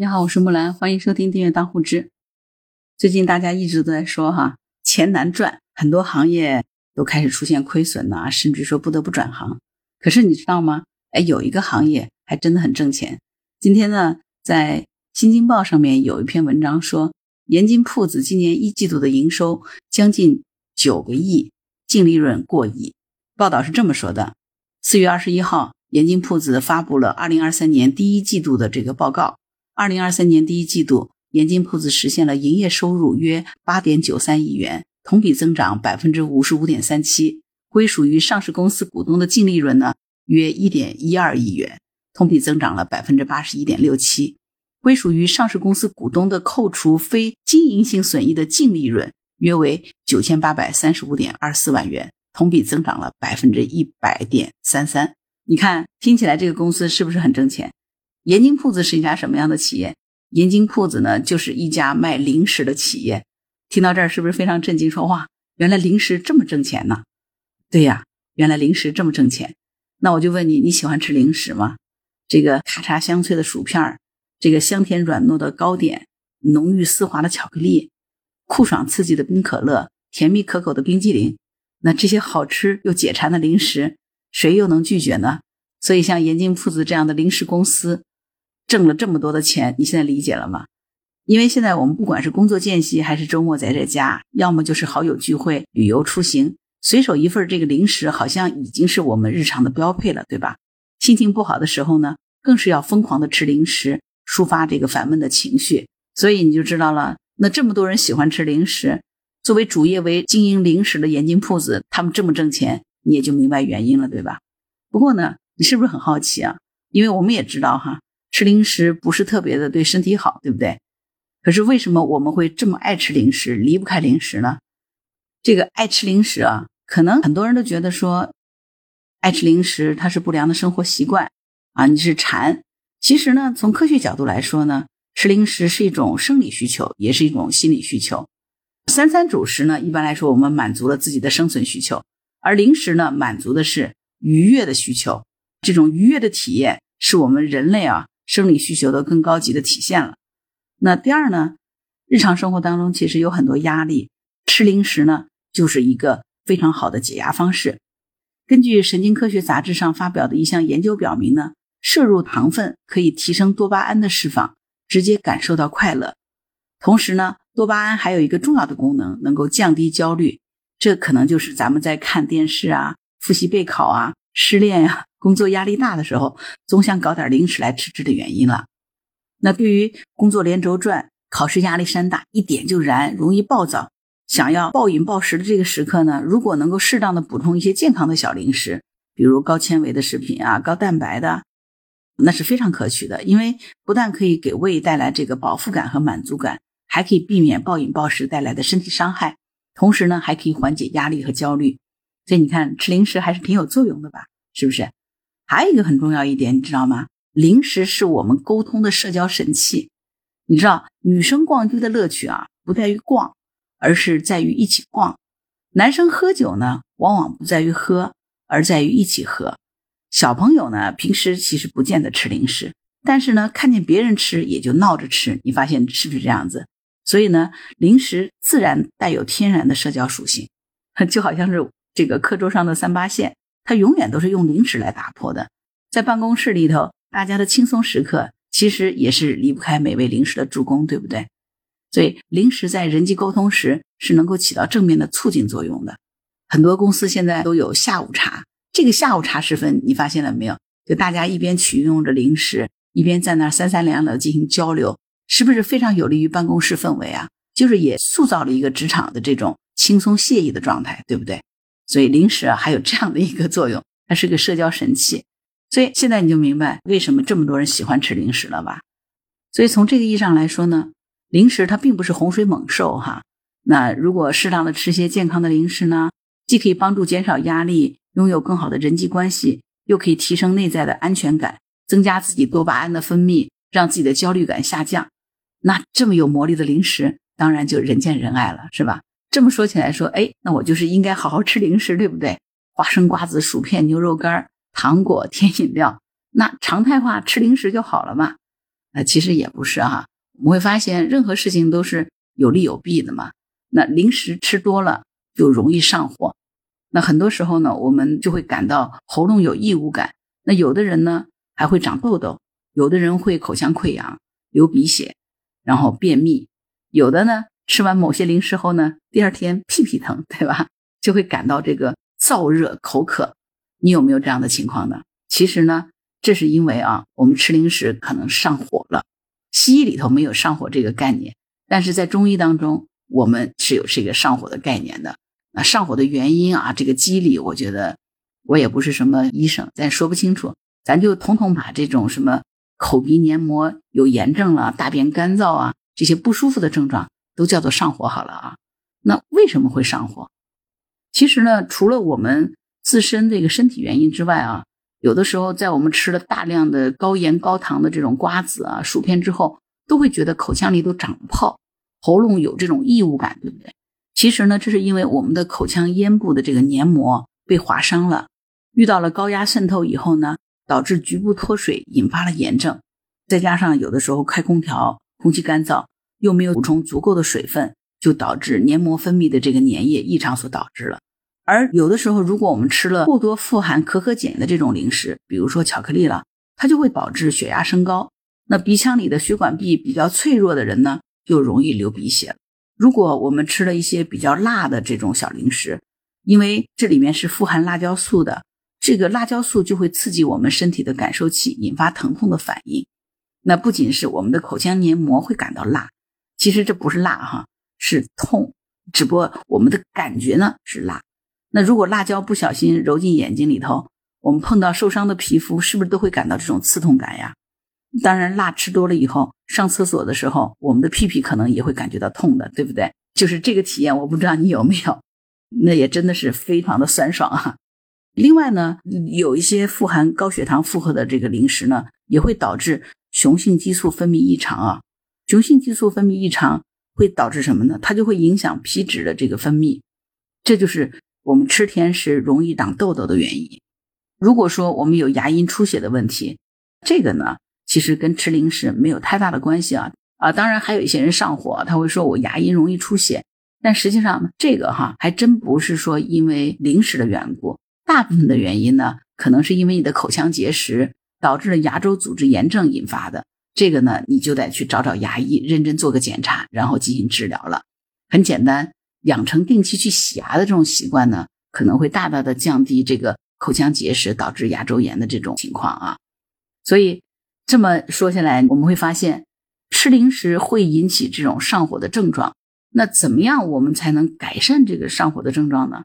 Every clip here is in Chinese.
你好，我是木兰，欢迎收听订阅当户知。最近大家一直都在说哈，钱难赚，很多行业都开始出现亏损呐，甚至说不得不转行。可是你知道吗？哎，有一个行业还真的很挣钱。今天呢，在新京报上面有一篇文章说，盐津铺子今年一季度的营收将近九个亿，净利润过亿。报道是这么说的：四月二十一号，盐津铺子发布了二零二三年第一季度的这个报告。二零二三年第一季度，盐津铺子实现了营业收入约八点九三亿元，同比增长百分之五十五点三七。归属于上市公司股东的净利润呢，约一点一二亿元，同比增长了百分之八十一点六七。归属于上市公司股东的扣除非经营性损益的净利润约为九千八百三十五点二四万元，同比增长了百分之一百点三三。你看，听起来这个公司是不是很挣钱？盐津铺子是一家什么样的企业？盐津铺子呢，就是一家卖零食的企业。听到这儿是不是非常震惊？说哇，原来零食这么挣钱呢？对呀，原来零食这么挣钱。那我就问你，你喜欢吃零食吗？这个咔嚓香脆的薯片儿，这个香甜软糯的糕点，浓郁丝滑的巧克力，酷爽刺激的冰可乐，甜蜜可口的冰激凌，那这些好吃又解馋的零食，谁又能拒绝呢？所以像盐津铺子这样的零食公司。挣了这么多的钱，你现在理解了吗？因为现在我们不管是工作间隙还是周末宅在家，要么就是好友聚会、旅游出行，随手一份这个零食，好像已经是我们日常的标配了，对吧？心情不好的时候呢，更是要疯狂的吃零食，抒发这个烦闷的情绪。所以你就知道了，那这么多人喜欢吃零食，作为主业为经营零食的盐津铺子，他们这么挣钱，你也就明白原因了，对吧？不过呢，你是不是很好奇啊？因为我们也知道哈。吃零食不是特别的对身体好，对不对？可是为什么我们会这么爱吃零食，离不开零食呢？这个爱吃零食啊，可能很多人都觉得说，爱吃零食它是不良的生活习惯啊，你是馋。其实呢，从科学角度来说呢，吃零食是一种生理需求，也是一种心理需求。三餐主食呢，一般来说我们满足了自己的生存需求，而零食呢，满足的是愉悦的需求。这种愉悦的体验是我们人类啊。生理需求的更高级的体现了。那第二呢？日常生活当中其实有很多压力，吃零食呢就是一个非常好的解压方式。根据《神经科学杂志》上发表的一项研究表明呢，摄入糖分可以提升多巴胺的释放，直接感受到快乐。同时呢，多巴胺还有一个重要的功能，能够降低焦虑。这可能就是咱们在看电视啊、复习备考啊、失恋呀。工作压力大的时候，总想搞点零食来吃吃的原因了。那对于工作连轴转、考试压力山大、一点就燃、容易暴躁、想要暴饮暴食的这个时刻呢，如果能够适当的补充一些健康的小零食，比如高纤维的食品啊、高蛋白的，那是非常可取的。因为不但可以给胃带来这个饱腹感和满足感，还可以避免暴饮暴食带来的身体伤害，同时呢，还可以缓解压力和焦虑。所以你看，吃零食还是挺有作用的吧？是不是？还有一个很重要一点，你知道吗？零食是我们沟通的社交神器。你知道，女生逛街的乐趣啊，不在于逛，而是在于一起逛；男生喝酒呢，往往不在于喝，而在于一起喝。小朋友呢，平时其实不见得吃零食，但是呢，看见别人吃也就闹着吃。你发现是不是这样子？所以呢，零食自然带有天然的社交属性，就好像是这个课桌上的三八线。它永远都是用零食来打破的，在办公室里头，大家的轻松时刻其实也是离不开美味零食的助攻，对不对？所以零食在人际沟通时是能够起到正面的促进作用的。很多公司现在都有下午茶，这个下午茶时分，你发现了没有？就大家一边取用着零食，一边在那三三两两的进行交流，是不是非常有利于办公室氛围啊？就是也塑造了一个职场的这种轻松惬意的状态，对不对？所以零食啊，还有这样的一个作用，它是个社交神器。所以现在你就明白为什么这么多人喜欢吃零食了吧？所以从这个意义上来说呢，零食它并不是洪水猛兽哈。那如果适当的吃些健康的零食呢，既可以帮助减少压力，拥有更好的人际关系，又可以提升内在的安全感，增加自己多巴胺的分泌，让自己的焦虑感下降。那这么有魔力的零食，当然就人见人爱了，是吧？这么说起来，说，哎，那我就是应该好好吃零食，对不对？花生、瓜子、薯片、牛肉干、糖果、甜饮料，那常态化吃零食就好了嘛？呃，其实也不是哈。我们会发现，任何事情都是有利有弊的嘛。那零食吃多了就容易上火，那很多时候呢，我们就会感到喉咙有异物感。那有的人呢还会长痘痘，有的人会口腔溃疡、流鼻血，然后便秘。有的呢吃完某些零食后呢，第二天屁屁疼，对吧？就会感到这个燥热、口渴。你有没有这样的情况呢？其实呢，这是因为啊，我们吃零食可能上火了。西医里头没有上火这个概念，但是在中医当中，我们是有这个上火的概念的。那上火的原因啊，这个机理，我觉得我也不是什么医生，咱说不清楚。咱就统统把这种什么口鼻黏膜有炎症了、大便干燥啊这些不舒服的症状，都叫做上火好了啊。那为什么会上火？其实呢，除了我们自身这个身体原因之外啊。有的时候，在我们吃了大量的高盐高糖的这种瓜子啊、薯片之后，都会觉得口腔里都长泡，喉咙有这种异物感，对不对？其实呢，这是因为我们的口腔咽部的这个黏膜被划伤了，遇到了高压渗透以后呢，导致局部脱水，引发了炎症。再加上有的时候开空调，空气干燥，又没有补充足够的水分，就导致黏膜分泌的这个粘液异常所导致了。而有的时候，如果我们吃了过多富含可可碱的这种零食，比如说巧克力了，它就会导致血压升高。那鼻腔里的血管壁比较脆弱的人呢，就容易流鼻血。如果我们吃了一些比较辣的这种小零食，因为这里面是富含辣椒素的，这个辣椒素就会刺激我们身体的感受器，引发疼痛的反应。那不仅是我们的口腔黏膜会感到辣，其实这不是辣哈，是痛，只不过我们的感觉呢是辣。那如果辣椒不小心揉进眼睛里头，我们碰到受伤的皮肤，是不是都会感到这种刺痛感呀？当然，辣吃多了以后，上厕所的时候，我们的屁屁可能也会感觉到痛的，对不对？就是这个体验，我不知道你有没有，那也真的是非常的酸爽啊。另外呢，有一些富含高血糖负荷的这个零食呢，也会导致雄性激素分泌异常啊。雄性激素分泌异常会导致什么呢？它就会影响皮脂的这个分泌，这就是。我们吃甜食容易长痘痘的原因，如果说我们有牙龈出血的问题，这个呢其实跟吃零食没有太大的关系啊啊！当然还有一些人上火，他会说我牙龈容易出血，但实际上这个哈还真不是说因为零食的缘故，大部分的原因呢可能是因为你的口腔结石导致了牙周组织炎症引发的，这个呢你就得去找找牙医认真做个检查，然后进行治疗了，很简单。养成定期去洗牙的这种习惯呢，可能会大大的降低这个口腔结石导致牙周炎的这种情况啊。所以这么说下来，我们会发现吃零食会引起这种上火的症状。那怎么样我们才能改善这个上火的症状呢？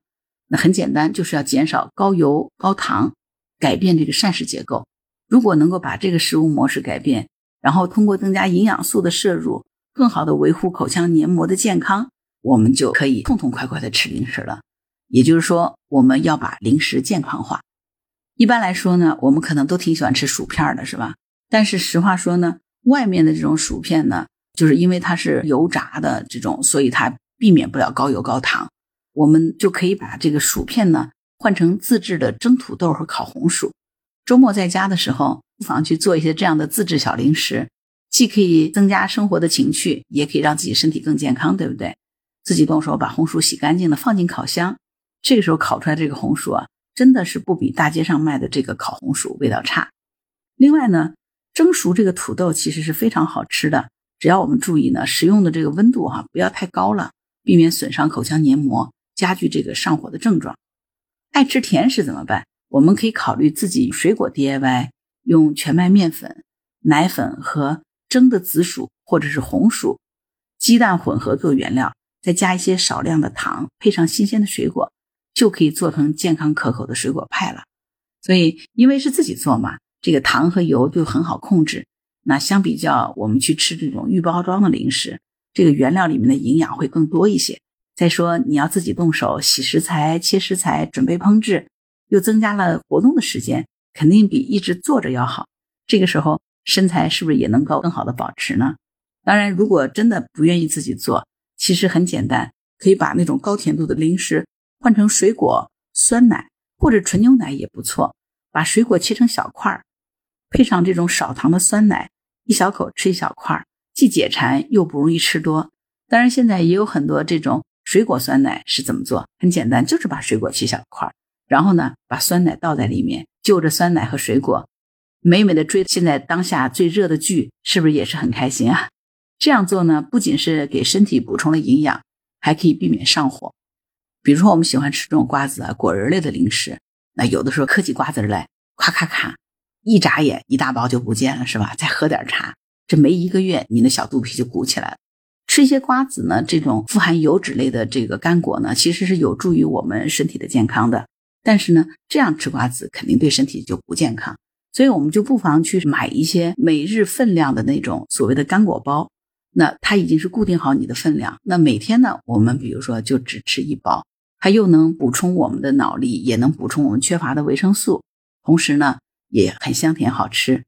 那很简单，就是要减少高油高糖，改变这个膳食结构。如果能够把这个食物模式改变，然后通过增加营养素的摄入，更好的维护口腔黏膜的健康。我们就可以痛痛快快的吃零食了，也就是说，我们要把零食健康化。一般来说呢，我们可能都挺喜欢吃薯片的，是吧？但是实话说呢，外面的这种薯片呢，就是因为它是油炸的这种，所以它避免不了高油高糖。我们就可以把这个薯片呢换成自制的蒸土豆和烤红薯。周末在家的时候，不妨去做一些这样的自制小零食，既可以增加生活的情趣，也可以让自己身体更健康，对不对？自己动手把红薯洗干净了，放进烤箱。这个时候烤出来这个红薯啊，真的是不比大街上卖的这个烤红薯味道差。另外呢，蒸熟这个土豆其实是非常好吃的，只要我们注意呢，食用的这个温度哈不要太高了，避免损伤口腔黏膜，加剧这个上火的症状。爱吃甜食怎么办？我们可以考虑自己水果 DIY，用全麦面粉、奶粉和蒸的紫薯或者是红薯。鸡蛋混合做原料，再加一些少量的糖，配上新鲜的水果，就可以做成健康可口的水果派了。所以，因为是自己做嘛，这个糖和油就很好控制。那相比较我们去吃这种预包装的零食，这个原料里面的营养会更多一些。再说，你要自己动手洗食材、切食材、准备烹制，又增加了活动的时间，肯定比一直坐着要好。这个时候，身材是不是也能够更好的保持呢？当然，如果真的不愿意自己做，其实很简单，可以把那种高甜度的零食换成水果、酸奶或者纯牛奶也不错。把水果切成小块儿，配上这种少糖的酸奶，一小口吃一小块儿，既解馋又不容易吃多。当然，现在也有很多这种水果酸奶是怎么做？很简单，就是把水果切小块儿，然后呢，把酸奶倒在里面，就着酸奶和水果，美美的追现在当下最热的剧，是不是也是很开心啊？这样做呢，不仅是给身体补充了营养，还可以避免上火。比如说，我们喜欢吃这种瓜子啊、果仁类的零食，那有的时候嗑起瓜子来，咔咔咔，一眨眼一大包就不见了，是吧？再喝点茶，这没一个月，你的小肚皮就鼓起来了。吃一些瓜子呢，这种富含油脂类的这个干果呢，其实是有助于我们身体的健康的。但是呢，这样吃瓜子肯定对身体就不健康，所以我们就不妨去买一些每日分量的那种所谓的干果包。那它已经是固定好你的分量，那每天呢，我们比如说就只吃一包。它又能补充我们的脑力，也能补充我们缺乏的维生素，同时呢也很香甜好吃。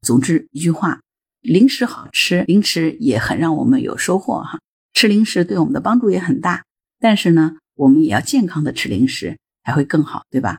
总之一句话，零食好吃，零食也很让我们有收获哈。吃零食对我们的帮助也很大，但是呢，我们也要健康的吃零食才会更好，对吧？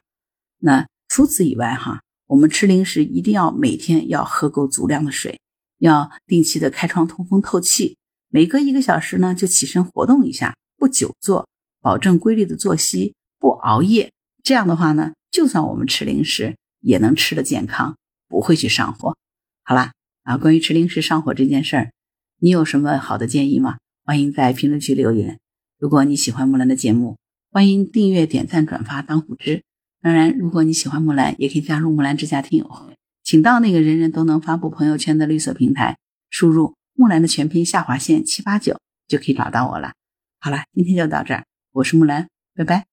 那除此以外哈，我们吃零食一定要每天要喝够足量的水，要定期的开窗通风透气，每隔一个小时呢就起身活动一下，不久坐。保证规律的作息，不熬夜，这样的话呢，就算我们吃零食，也能吃的健康，不会去上火。好啦，啊，关于吃零食上火这件事儿，你有什么好的建议吗？欢迎在评论区留言。如果你喜欢木兰的节目，欢迎订阅、点赞、转发当虎之。当然，如果你喜欢木兰，也可以加入木兰之家听友会，请到那个人人都能发布朋友圈的绿色平台，输入木兰的全拼下划线七八九，就可以找到我了。好了，今天就到这儿。我是木兰，拜拜。